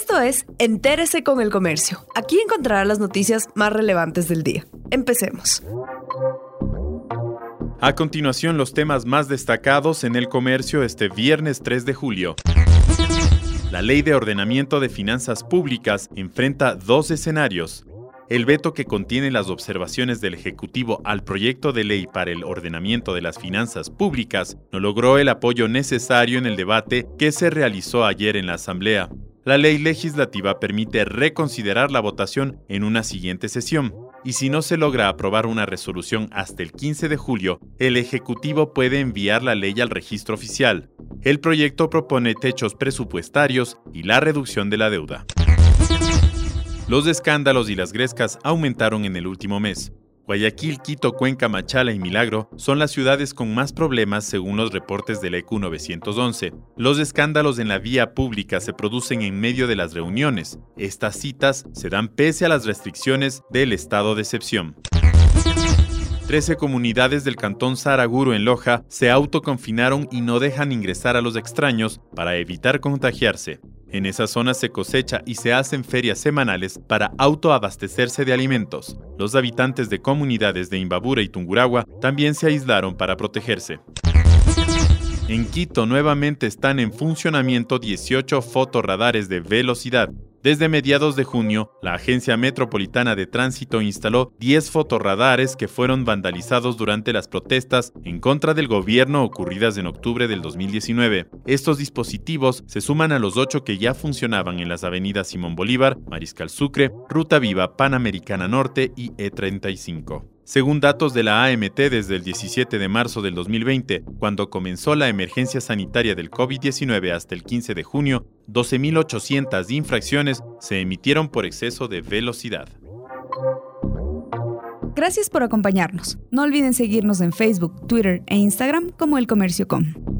Esto es Entérese con el Comercio. Aquí encontrará las noticias más relevantes del día. Empecemos. A continuación, los temas más destacados en el comercio este viernes 3 de julio. La Ley de Ordenamiento de Finanzas Públicas enfrenta dos escenarios. El veto que contiene las observaciones del Ejecutivo al proyecto de ley para el ordenamiento de las finanzas públicas no logró el apoyo necesario en el debate que se realizó ayer en la Asamblea. La ley legislativa permite reconsiderar la votación en una siguiente sesión, y si no se logra aprobar una resolución hasta el 15 de julio, el Ejecutivo puede enviar la ley al registro oficial. El proyecto propone techos presupuestarios y la reducción de la deuda. Los escándalos y las grescas aumentaron en el último mes. Guayaquil, Quito, Cuenca, Machala y Milagro son las ciudades con más problemas según los reportes del EQ 911. Los escándalos en la vía pública se producen en medio de las reuniones. Estas citas se dan pese a las restricciones del estado de excepción. Trece comunidades del cantón Saraguro en Loja se autoconfinaron y no dejan ingresar a los extraños para evitar contagiarse. En esa zona se cosecha y se hacen ferias semanales para autoabastecerse de alimentos. Los habitantes de comunidades de Imbabura y Tunguragua también se aislaron para protegerse. En Quito nuevamente están en funcionamiento 18 fotorradares de velocidad desde mediados de junio, la Agencia Metropolitana de Tránsito instaló 10 fotorradares que fueron vandalizados durante las protestas en contra del gobierno ocurridas en octubre del 2019. Estos dispositivos se suman a los 8 que ya funcionaban en las avenidas Simón Bolívar, Mariscal Sucre, Ruta Viva, Panamericana Norte y E35. Según datos de la AMT desde el 17 de marzo del 2020, cuando comenzó la emergencia sanitaria del COVID-19 hasta el 15 de junio, 12.800 infracciones se emitieron por exceso de velocidad. Gracias por acompañarnos. No olviden seguirnos en Facebook, Twitter e Instagram como El Comercio Com.